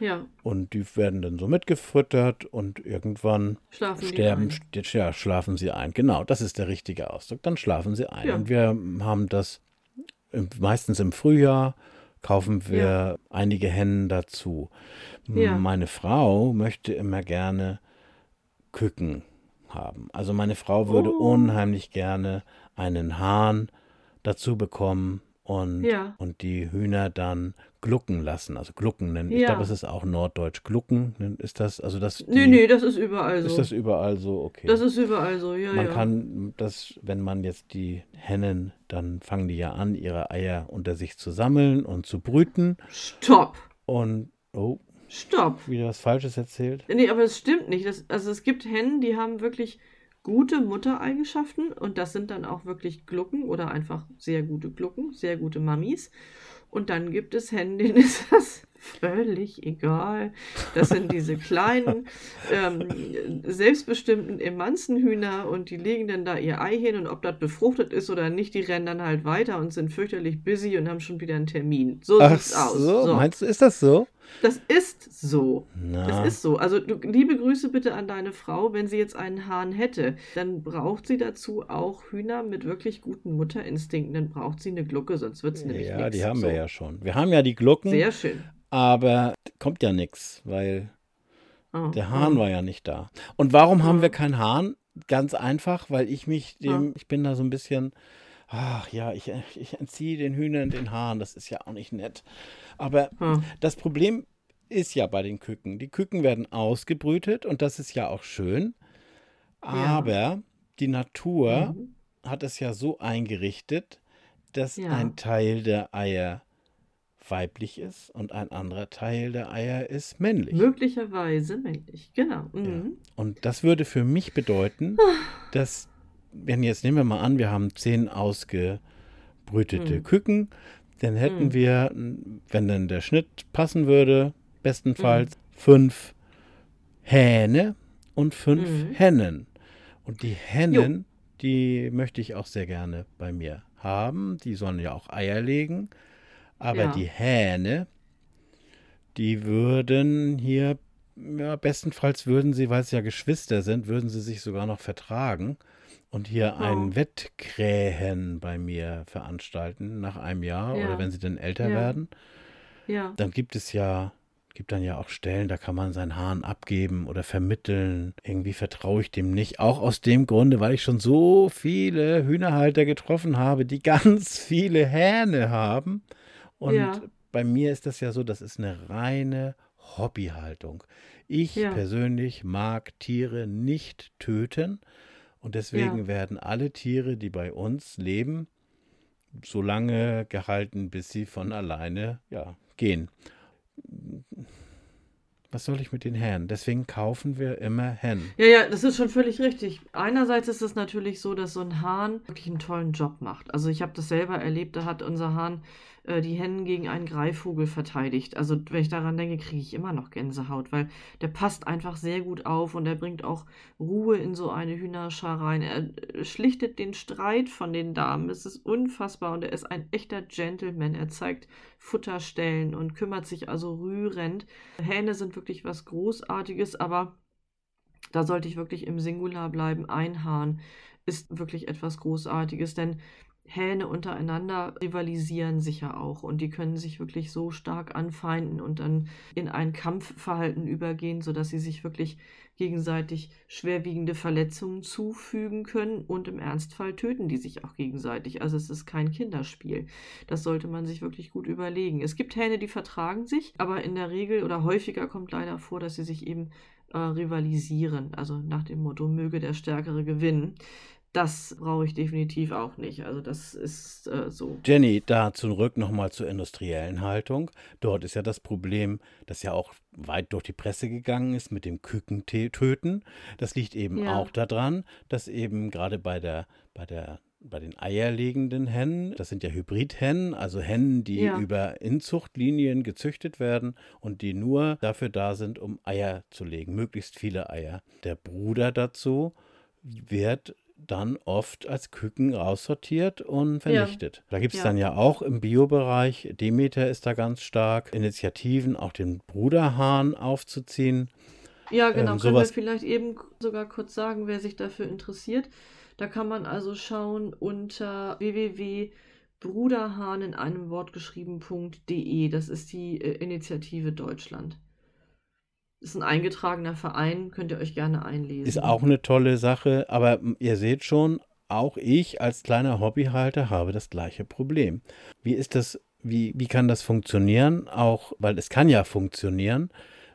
[SPEAKER 2] Ja,
[SPEAKER 1] Und die werden dann so mitgefüttert und irgendwann
[SPEAKER 2] schlafen
[SPEAKER 1] sterben, ja, schlafen sie ein. Genau, das ist der richtige Ausdruck. Dann schlafen sie ein.
[SPEAKER 2] Ja.
[SPEAKER 1] Und wir haben das meistens im Frühjahr, kaufen wir
[SPEAKER 2] Ja.
[SPEAKER 1] einige Hennen dazu.
[SPEAKER 2] Ja.
[SPEAKER 1] Meine Frau möchte immer gerne Küken haben. Also meine Frau würde
[SPEAKER 2] Oh.
[SPEAKER 1] unheimlich gerne einen Hahn dazu bekommen und,
[SPEAKER 2] Ja.
[SPEAKER 1] und die Hühner dann glucken lassen. Also glucken nennen. Ich
[SPEAKER 2] Ja.
[SPEAKER 1] glaube, es ist auch norddeutsch. Glucken ist das, also das.
[SPEAKER 2] Nee,
[SPEAKER 1] die-
[SPEAKER 2] nee, das ist überall so.
[SPEAKER 1] ist das überall so? Okay.
[SPEAKER 2] Das ist überall so, ja,
[SPEAKER 1] Man
[SPEAKER 2] ja.
[SPEAKER 1] kann das, wenn man jetzt die Hennen, dann fangen die ja an, ihre Eier unter sich zu sammeln und zu brüten.
[SPEAKER 2] Stopp!
[SPEAKER 1] Und, oh,
[SPEAKER 2] Stopp!
[SPEAKER 1] wieder was Falsches erzählt.
[SPEAKER 2] Nee, aber es stimmt nicht. Das, also es gibt Hennen, die haben wirklich gute Muttereigenschaften und das sind dann auch wirklich Glucken oder einfach sehr gute Glucken, sehr gute Mammis. Und dann gibt es Hennen, denen ist das völlig egal. Das sind diese kleinen, ähm, selbstbestimmten Emanzenhühner und die legen dann da ihr Ei hin und ob das befruchtet ist oder nicht, die rennen dann halt weiter und sind fürchterlich busy und haben schon wieder einen Termin. So
[SPEAKER 1] Ach
[SPEAKER 2] sieht's aus.
[SPEAKER 1] so, meinst du, ist das so?
[SPEAKER 2] Das ist so.
[SPEAKER 1] Na,
[SPEAKER 2] Das ist so. Also du, liebe Grüße bitte an deine Frau. Wenn sie jetzt einen Hahn hätte, dann braucht sie dazu auch Hühner mit wirklich guten Mutterinstinkten. Dann braucht sie eine Glucke, sonst wird es nämlich
[SPEAKER 1] ja,
[SPEAKER 2] nichts.
[SPEAKER 1] die haben
[SPEAKER 2] so.
[SPEAKER 1] wir ja schon. Wir haben ja die Glucken,
[SPEAKER 2] Sehr schön.
[SPEAKER 1] Aber kommt ja nichts, weil
[SPEAKER 2] Oh,
[SPEAKER 1] der Hahn
[SPEAKER 2] oh.
[SPEAKER 1] war ja nicht da. Und warum haben
[SPEAKER 2] Ja.
[SPEAKER 1] wir keinen Hahn? Ganz einfach, weil ich mich dem,
[SPEAKER 2] Ja.
[SPEAKER 1] ich bin da so ein bisschen, ach ja, ich, ich entziehe den Hühnern den Hahn, das ist ja auch nicht nett. Aber
[SPEAKER 2] Hm.
[SPEAKER 1] das Problem ist ja bei den Küken. Die Küken werden ausgebrütet und das ist ja auch schön. Aber die Natur
[SPEAKER 2] Mhm.
[SPEAKER 1] hat es ja so eingerichtet, dass
[SPEAKER 2] Ja.
[SPEAKER 1] ein Teil der Eier weiblich ist und ein anderer Teil der Eier ist männlich.
[SPEAKER 2] Möglicherweise männlich. Genau. Mhm.
[SPEAKER 1] Und das würde für mich bedeuten, dass, wenn jetzt nehmen wir mal an, wir haben zehn ausgebrütete
[SPEAKER 2] Hm.
[SPEAKER 1] Küken, dann hätten
[SPEAKER 2] Hm.
[SPEAKER 1] wir, wenn dann der Schnitt passen würde, bestenfalls
[SPEAKER 2] Hm.
[SPEAKER 1] fünf Hähne und fünf
[SPEAKER 2] Mhm.
[SPEAKER 1] Hennen. Und die Hennen, die möchte ich auch sehr gerne bei mir haben. Die sollen ja auch Eier legen. Aber
[SPEAKER 2] Ja.
[SPEAKER 1] die Hähne, die würden hier, ja, bestenfalls würden sie, weil es ja Geschwister sind, würden sie sich sogar noch vertragen und hier
[SPEAKER 2] Oh.
[SPEAKER 1] ein Wettkrähen bei mir veranstalten nach einem Jahr
[SPEAKER 2] Ja.
[SPEAKER 1] oder wenn sie dann älter werden.
[SPEAKER 2] Ja.
[SPEAKER 1] Dann gibt es ja, gibt dann ja auch Stellen, da kann man seinen Hahn abgeben oder vermitteln. Irgendwie vertraue ich dem nicht. Auch aus dem Grunde, weil ich schon so viele Hühnerhalter getroffen habe, die ganz viele Hähne haben. Und
[SPEAKER 2] Ja.
[SPEAKER 1] bei mir ist das ja so, das ist eine reine Hobbyhaltung. Ich
[SPEAKER 2] Ja.
[SPEAKER 1] persönlich mag Tiere nicht töten und deswegen
[SPEAKER 2] Ja.
[SPEAKER 1] werden alle Tiere, die bei uns leben, so lange gehalten, bis sie von alleine ja, gehen. Was soll ich mit den Hähnen? Deswegen kaufen wir immer Hennen.
[SPEAKER 2] Ja, ja, das ist schon völlig richtig. Einerseits ist es natürlich so, dass so ein Hahn wirklich einen tollen Job macht. Also ich habe das selber erlebt, da hat unser Hahn äh, die Hennen gegen einen Greifvogel verteidigt. Also wenn ich daran denke, kriege ich immer noch Gänsehaut, weil der passt einfach sehr gut auf und er bringt auch Ruhe in so eine Hühnerschar rein. Er äh, schlichtet den Streit von den Damen. Es ist unfassbar und er ist ein echter Gentleman. Er zeigt Futterstellen und kümmert sich also rührend. Hähne sind wirklich was Großartiges, aber da sollte ich wirklich im Singular bleiben. Ein Hahn ist wirklich etwas Großartiges, denn Hähne untereinander rivalisieren sicher auch und die können sich wirklich so stark anfeinden und dann in ein Kampfverhalten übergehen, sodass sie sich wirklich gegenseitig schwerwiegende Verletzungen zufügen können und im Ernstfall töten die sich auch gegenseitig. Also es ist kein Kinderspiel. Das sollte man sich wirklich gut überlegen. Es gibt Hähne, die vertragen sich, aber in der Regel oder häufiger kommt leider vor, dass sie sich eben äh, rivalisieren. Also nach dem Motto, möge der Stärkere gewinnen. Das brauche ich definitiv auch nicht. Also das ist äh, so.
[SPEAKER 1] Jenny, da zurück nochmal zur industriellen Haltung. Dort ist ja das Problem, das ja auch weit durch die Presse gegangen ist mit dem Kükentöten. Das liegt eben
[SPEAKER 2] Ja.
[SPEAKER 1] auch daran, dass eben gerade bei der, bei der bei den eierlegenden Hennen, das sind ja Hybridhennen, also Hennen, die
[SPEAKER 2] Ja.
[SPEAKER 1] über Inzuchtlinien gezüchtet werden und die nur dafür da sind, um Eier zu legen, möglichst viele Eier. Der Bruder dazu wird dann oft als Küken raussortiert und vernichtet. Da gibt es
[SPEAKER 2] Ja.
[SPEAKER 1] dann ja auch im Biobereich, Demeter ist da ganz stark, Initiativen, auch den Bruderhahn aufzuziehen.
[SPEAKER 2] Ja, genau.
[SPEAKER 1] Ähm,
[SPEAKER 2] Können wir vielleicht eben sogar kurz sagen, wer sich dafür interessiert. Da kann man also schauen unter www.bruderhahn in einem Wort geschrieben.de. Das ist die äh, Initiative Deutschland. Ist ein eingetragener Verein, könnt ihr euch gerne einlesen.
[SPEAKER 1] Ist auch eine tolle Sache, aber ihr seht schon, auch ich als kleiner Hobbyhalter habe das gleiche Problem. Wie ist das, wie, wie kann das funktionieren? Auch, weil es kann ja funktionieren,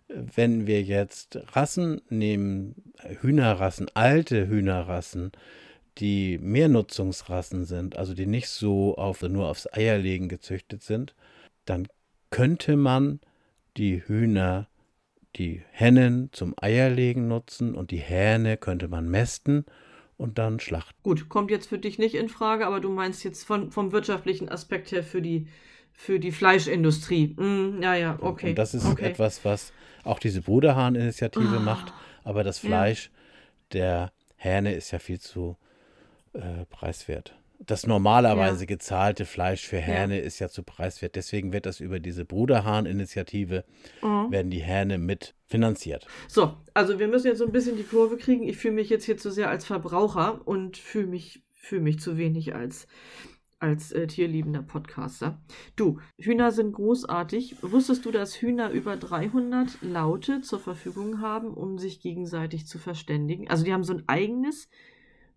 [SPEAKER 1] wenn wir jetzt Rassen nehmen, äh, Hühnerrassen, alte Hühnerrassen, die Mehrnutzungsrassen sind, also die nicht so auf, nur aufs Eierlegen gezüchtet sind, dann könnte man die Hühner die Hennen zum Eierlegen nutzen und die Hähne könnte man mästen und dann schlachten.
[SPEAKER 2] Gut, kommt jetzt für dich nicht in Frage, aber du meinst jetzt von, vom wirtschaftlichen Aspekt her für die, für die Fleischindustrie. Mm, ja, ja, okay.
[SPEAKER 1] Und das ist
[SPEAKER 2] okay.
[SPEAKER 1] etwas, was auch diese Bruderhahn-Initiative
[SPEAKER 2] Ah,
[SPEAKER 1] macht, aber das
[SPEAKER 2] ja.
[SPEAKER 1] Fleisch der Hähne ist ja viel zu äh, preiswert. Das normalerweise
[SPEAKER 2] Ja.
[SPEAKER 1] gezahlte Fleisch für Hähne ist ja zu preiswert. Deswegen wird das über diese Bruderhahn-Initiative,
[SPEAKER 2] Mhm.
[SPEAKER 1] werden die Hähne mit finanziert.
[SPEAKER 2] So, also wir müssen jetzt so ein bisschen die Kurve kriegen. Ich fühle mich jetzt hier zu sehr als Verbraucher und fühle mich, fühle mich zu wenig als, als äh, tierliebender Podcaster. Du, Hühner sind großartig. Wusstest du, dass Hühner über 300 Laute zur Verfügung haben, um sich gegenseitig zu verständigen? Also die haben so ein eigenes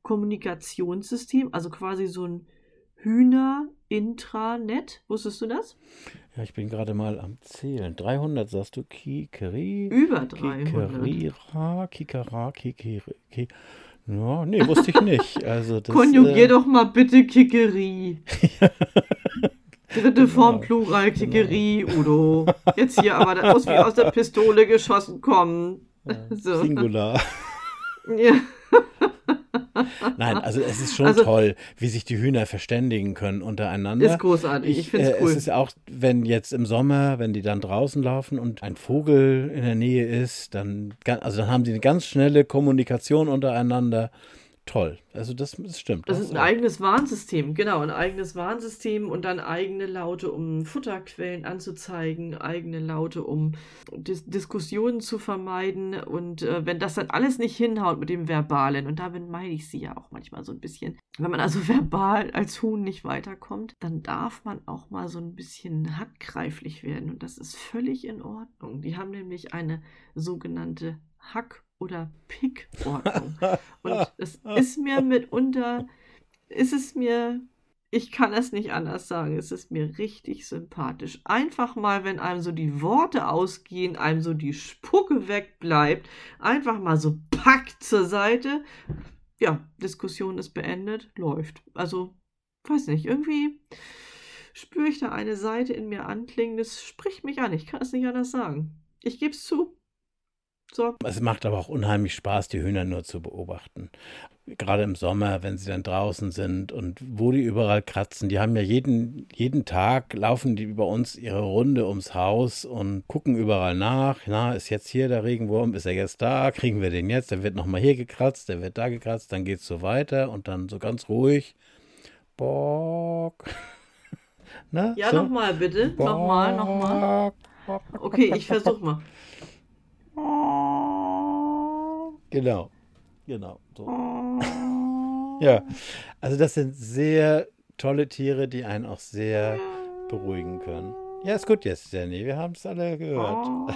[SPEAKER 2] Kommunikationssystem, also quasi so ein Hühner-Intranet. Wusstest du das?
[SPEAKER 1] Ja, ich bin gerade mal am Zählen. 300 sagst du, Kikeri?
[SPEAKER 2] Über 300.
[SPEAKER 1] Kikerira, Kikara, Kikiri. Ki ja, nee, wusste ich nicht. Also das,
[SPEAKER 2] Konjugier
[SPEAKER 1] äh,
[SPEAKER 2] doch mal bitte Kickerie. Dritte Form
[SPEAKER 1] Genau.
[SPEAKER 2] Plural Kickerie, Udo. Jetzt hier aber das muss wie aus der Pistole geschossen kommen.
[SPEAKER 1] äh,
[SPEAKER 2] So.
[SPEAKER 1] Singular.
[SPEAKER 2] Ja.
[SPEAKER 1] Nein, also es ist schon
[SPEAKER 2] Also-
[SPEAKER 1] toll, wie sich die Hühner verständigen können untereinander.
[SPEAKER 2] Ist großartig. Ich, finde
[SPEAKER 1] äh,
[SPEAKER 2] es cool.
[SPEAKER 1] Es ist auch, wenn jetzt im Sommer, wenn die dann draußen laufen und ein Vogel in der Nähe ist, dann, also dann haben die eine ganz schnelle Kommunikation untereinander. Toll. Also das, das stimmt.
[SPEAKER 2] Das
[SPEAKER 1] hast
[SPEAKER 2] ist ein
[SPEAKER 1] recht.
[SPEAKER 2] eigenes Warnsystem, genau, ein eigenes Warnsystem und dann eigene Laute, um Futterquellen anzuzeigen, eigene Laute, um Dis Diskussionen zu vermeiden. Und äh, wenn das dann alles nicht hinhaut mit dem Verbalen, und damit meine ich sie ja auch manchmal so ein bisschen, wenn man also verbal als Huhn nicht weiterkommt, dann darf man auch mal so ein bisschen handgreiflich werden. Und das ist völlig in Ordnung. Die haben nämlich eine sogenannte Hack- oder Pick-Ordnung. Und es ist mir mitunter, ist es mir, ich kann es nicht anders sagen, es ist mir richtig sympathisch. Einfach mal, wenn einem so die Worte ausgehen, einem so die Spucke wegbleibt, einfach mal so packt zur Seite. Ja, Diskussion ist beendet, läuft. Also, weiß nicht, irgendwie spüre ich da eine Seite in mir anklingen, das spricht mich an, ich kann es nicht anders sagen. Ich gebe es zu. So,
[SPEAKER 1] Es macht aber auch unheimlich Spaß, die Hühner nur zu beobachten. Gerade im Sommer, wenn sie dann draußen sind und wo die überall kratzen. Die haben ja jeden, jeden Tag, laufen die über uns ihre Runde ums Haus und gucken überall nach. Na, ist jetzt hier der Regenwurm? Ist er jetzt da? Kriegen wir den jetzt? Der wird nochmal hier gekratzt, der wird da gekratzt, dann geht es so weiter und dann so ganz ruhig. Bock. Na,
[SPEAKER 2] ja,
[SPEAKER 1] so?
[SPEAKER 2] nochmal bitte. Nochmal, nochmal.
[SPEAKER 1] Bock.
[SPEAKER 2] Okay, ich versuch mal.
[SPEAKER 1] Genau. Genau. So. Ja, also das sind sehr tolle Tiere, die einen auch sehr beruhigen können. Ja, ist gut jetzt, Jenny. Wir haben es alle gehört.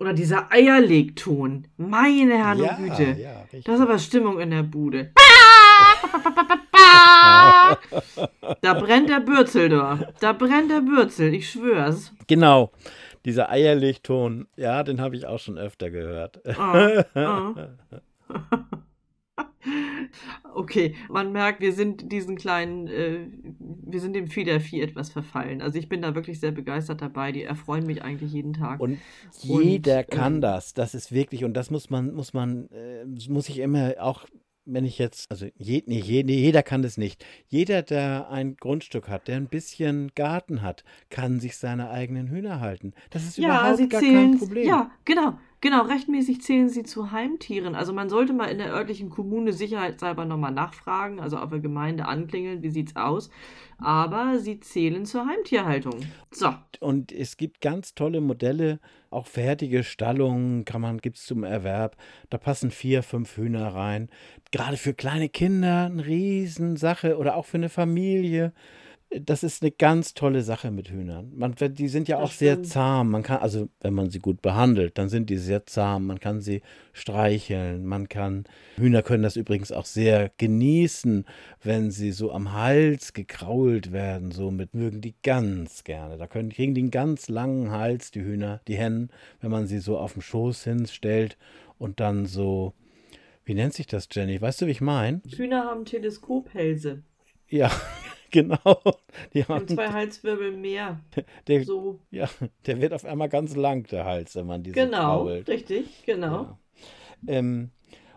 [SPEAKER 2] Oder dieser Eierlegton. Meine Herren
[SPEAKER 1] ja,
[SPEAKER 2] und Güte.
[SPEAKER 1] ja.
[SPEAKER 2] Das ist aber Stimmung in der Bude. Da brennt der Bürzel da. Da brennt der Bürzel, ich schwör's.
[SPEAKER 1] Genau. Dieser Eierlegton, ja, den habe ich auch schon öfter gehört.
[SPEAKER 2] Ah, ah. Okay, man merkt, wir sind diesen kleinen, äh, wir sind dem Fiedervieh etwas verfallen. Also ich bin da wirklich sehr begeistert dabei. Die erfreuen mich eigentlich jeden Tag.
[SPEAKER 1] Und jeder und, kann ähm, das. Das ist wirklich, und das muss man, muss man, äh, muss ich immer auch wenn ich jetzt, also je, nee, je, nee, jeder kann das nicht. Jeder, der ein Grundstück hat, der ein bisschen Garten hat, kann sich seine eigenen Hühner halten. Das ist ja, überhaupt gar kein Problem.
[SPEAKER 2] Ja, genau. Genau, rechtmäßig zählen sie zu Heimtieren. Also man sollte mal in der örtlichen Kommune sicherheitshalber nochmal nachfragen, also auf der Gemeinde anklingeln, wie sieht's aus. Aber sie zählen zur Heimtierhaltung. So.
[SPEAKER 1] Und es gibt ganz tolle Modelle, auch fertige Stallungen kann man, gibt es zum Erwerb. Da passen vier, fünf Hühner rein. Gerade für kleine Kinder eine Riesensache oder auch für eine Familie das ist eine ganz tolle Sache mit Hühnern. Man, die sind ja auch sehr zahm. Man kann, also wenn man sie gut behandelt, dann sind die sehr zahm. Man kann sie streicheln. Man kann, Hühner können das übrigens auch sehr genießen, wenn sie so am Hals gekrault werden. So mit mögen die ganz gerne. Da können, kriegen die einen ganz langen Hals, die Hühner, die Hennen, wenn man sie so auf dem Schoß hinstellt und dann so, wie nennt sich das, Jenny? Weißt du, wie ich meine?
[SPEAKER 2] Hühner haben Teleskophälse.
[SPEAKER 1] Ja, Genau.
[SPEAKER 2] Die haben zwei Halswirbel mehr.
[SPEAKER 1] Der, so. Ja, der wird auf einmal ganz lang, der Hals, wenn man diese
[SPEAKER 2] Genau,
[SPEAKER 1] krault.
[SPEAKER 2] richtig, genau.
[SPEAKER 1] Ja. Ähm,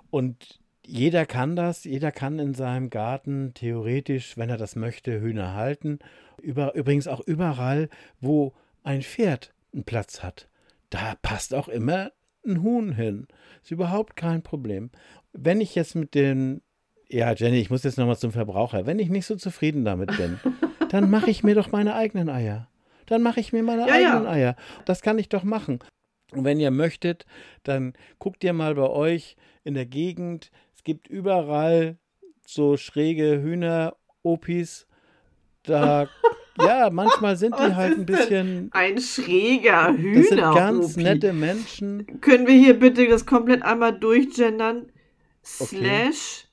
[SPEAKER 1] und jeder kann das, jeder kann in seinem Garten theoretisch, wenn er das möchte, Hühner halten. Über, übrigens auch überall, wo ein Pferd einen Platz hat. Da passt auch immer ein Huhn hin. Ist überhaupt kein Problem. Wenn ich jetzt mit den ja, Jenny, ich muss jetzt nochmal zum Verbraucher. Wenn ich nicht so zufrieden damit bin, dann mache ich mir doch meine eigenen Eier. Dann mache ich mir meine ja, eigenen ja. Eier. Das kann ich doch machen. Und wenn ihr möchtet, dann guckt ihr mal bei euch in der Gegend. Es gibt überall so schräge Hühner-Opis. Da, ja, manchmal sind die halt ein bisschen.
[SPEAKER 2] Ein schräger Hühner. Das sind
[SPEAKER 1] ganz nette Menschen.
[SPEAKER 2] Können wir hier bitte das komplett einmal durchgendern? Okay. Slash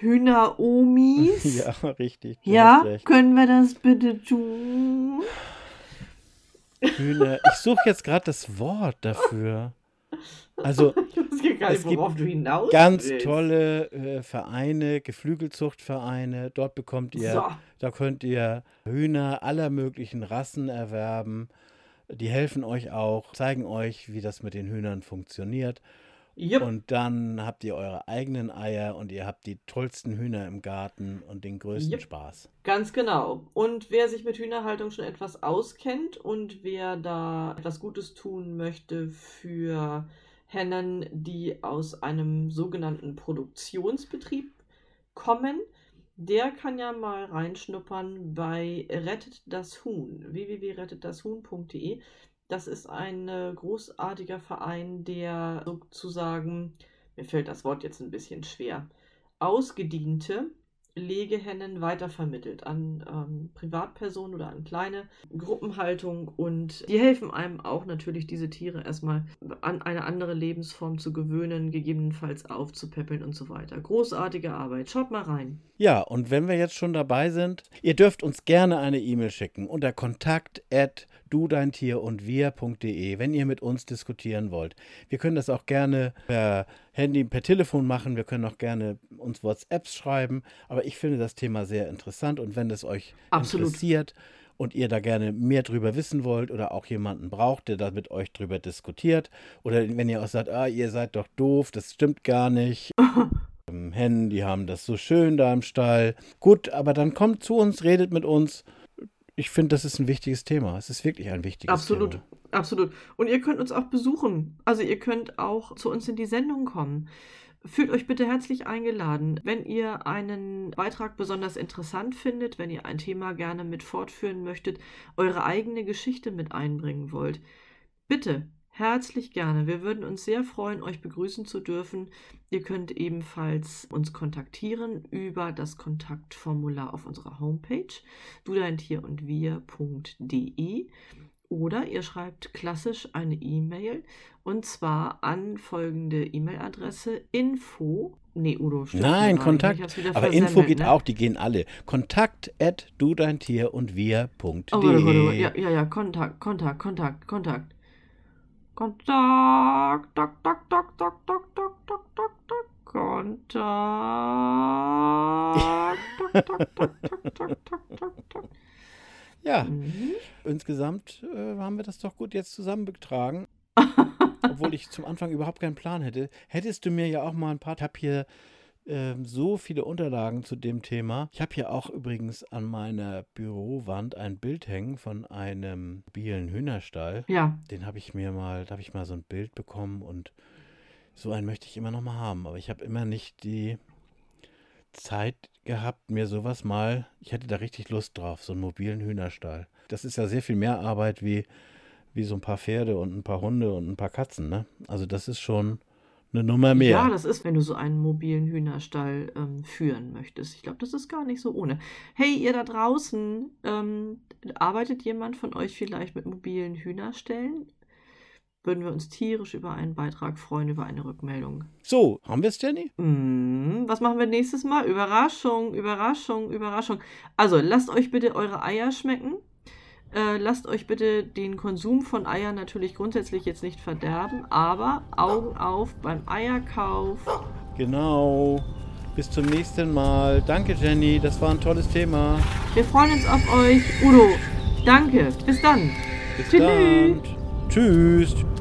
[SPEAKER 2] Hühner-Omis.
[SPEAKER 1] Ja, richtig.
[SPEAKER 2] Ja, können wir das bitte tun?
[SPEAKER 1] Hühner. Ich suche jetzt gerade das Wort dafür. Also, nicht, es gibt ganz willst. tolle äh, Vereine, Geflügelzuchtvereine. Dort bekommt ihr, so. da könnt ihr Hühner aller möglichen Rassen erwerben. Die helfen euch auch, zeigen euch, wie das mit den Hühnern funktioniert. Yep. Und dann habt ihr eure eigenen Eier und ihr habt die tollsten Hühner im Garten und den größten yep. Spaß.
[SPEAKER 2] Ganz genau. Und wer sich mit Hühnerhaltung schon etwas auskennt und wer da etwas Gutes tun möchte für Hennen, die aus einem sogenannten Produktionsbetrieb kommen, der kann ja mal reinschnuppern bei Rettet das Huhn, www.rettetdashuhn.de. Das ist ein äh, großartiger Verein, der sozusagen, mir fällt das Wort jetzt ein bisschen schwer, ausgediente Legehennen weitervermittelt an ähm, Privatpersonen oder an kleine Gruppenhaltung und die helfen einem auch natürlich, diese Tiere erstmal an eine andere Lebensform zu gewöhnen, gegebenenfalls aufzupäppeln und so weiter. Großartige Arbeit. Schaut mal rein.
[SPEAKER 1] Ja, und wenn wir jetzt schon dabei sind, ihr dürft uns gerne eine E-Mail schicken unter kontakt du dein Tier und wir.de, wenn ihr mit uns diskutieren wollt. Wir können das auch gerne per Handy, per Telefon machen. Wir können auch gerne uns WhatsApps schreiben. Aber ich finde das Thema sehr interessant und wenn es euch Absolut. interessiert und ihr da gerne mehr drüber wissen wollt oder auch jemanden braucht, der da mit euch drüber diskutiert oder wenn ihr auch sagt, ah, ihr seid doch doof, das stimmt gar nicht. Ähm, Hennen, die haben das so schön da im Stall. Gut, aber dann kommt zu uns, redet mit uns ich finde, das ist ein wichtiges Thema. Es ist wirklich ein wichtiges
[SPEAKER 2] absolut,
[SPEAKER 1] Thema.
[SPEAKER 2] Absolut, absolut. Und ihr könnt uns auch besuchen. Also ihr könnt auch zu uns in die Sendung kommen. Fühlt euch bitte herzlich eingeladen. Wenn ihr einen Beitrag besonders interessant findet, wenn ihr ein Thema gerne mit fortführen möchtet, eure eigene Geschichte mit einbringen wollt, bitte Herzlich gerne. Wir würden uns sehr freuen, euch begrüßen zu dürfen. Ihr könnt ebenfalls uns kontaktieren über das Kontaktformular auf unserer Homepage du dein Tier und wir.de oder ihr schreibt klassisch eine E-Mail und zwar an folgende E-Mail-Adresse info
[SPEAKER 1] Nee, Udo, Nein, Kontakt. Aber Info geht ne? auch, die gehen alle. Kontakt at du dein Tier und wir.de.
[SPEAKER 2] Oh, ja, ja, ja, Kontakt, Kontakt, Kontakt, Kontakt. Kontakt, tak, tak, tak, tak, tak, tak, tak, tak, tak, Kontakt. tak, tak, tak, tak, tak, tak.
[SPEAKER 1] Ja,
[SPEAKER 2] Mhm.
[SPEAKER 1] insgesamt äh, haben wir das doch gut jetzt zusammengetragen. Obwohl ich zum Anfang überhaupt keinen Plan hätte. Hättest du mir ja auch mal ein paar. Habe hier ähm, so viele Unterlagen zu dem Thema. Ich habe hier auch übrigens an meiner Bürowand ein Bild hängen von einem mobilen Hühnerstall.
[SPEAKER 2] Ja,
[SPEAKER 1] Den habe ich mir mal, da habe ich mal so ein Bild bekommen und so einen möchte ich immer noch mal haben. Aber ich habe immer nicht die Zeit gehabt, mir sowas mal, ich hätte da richtig Lust drauf, so einen mobilen Hühnerstall. Das ist ja sehr viel mehr Arbeit wie, wie so ein paar Pferde und ein paar Hunde und ein paar Katzen, ne? Also das ist schon eine Nummer mehr.
[SPEAKER 2] ja, das ist, wenn du so einen mobilen Hühnerstall ähm, führen möchtest. Ich glaube, das ist gar nicht so ohne. Hey, ihr da draußen, ähm, arbeitet jemand von euch vielleicht mit mobilen Hühnerstellen? Würden wir uns tierisch über einen Beitrag freuen, über eine Rückmeldung.
[SPEAKER 1] So, haben wir es, Jenny?
[SPEAKER 2] Mm, was machen wir nächstes Mal? Überraschung, Überraschung, Überraschung. Also, lasst euch bitte eure Eier schmecken. Äh, lasst euch bitte den Konsum von Eiern natürlich grundsätzlich jetzt nicht verderben, aber Augen auf beim Eierkauf.
[SPEAKER 1] Genau. Bis zum nächsten Mal. Danke, Jenny. Das war ein tolles Thema.
[SPEAKER 2] Wir freuen uns auf euch. Udo, danke. Bis dann.
[SPEAKER 1] Bis
[SPEAKER 2] Tschüss.
[SPEAKER 1] dann. Tschüss.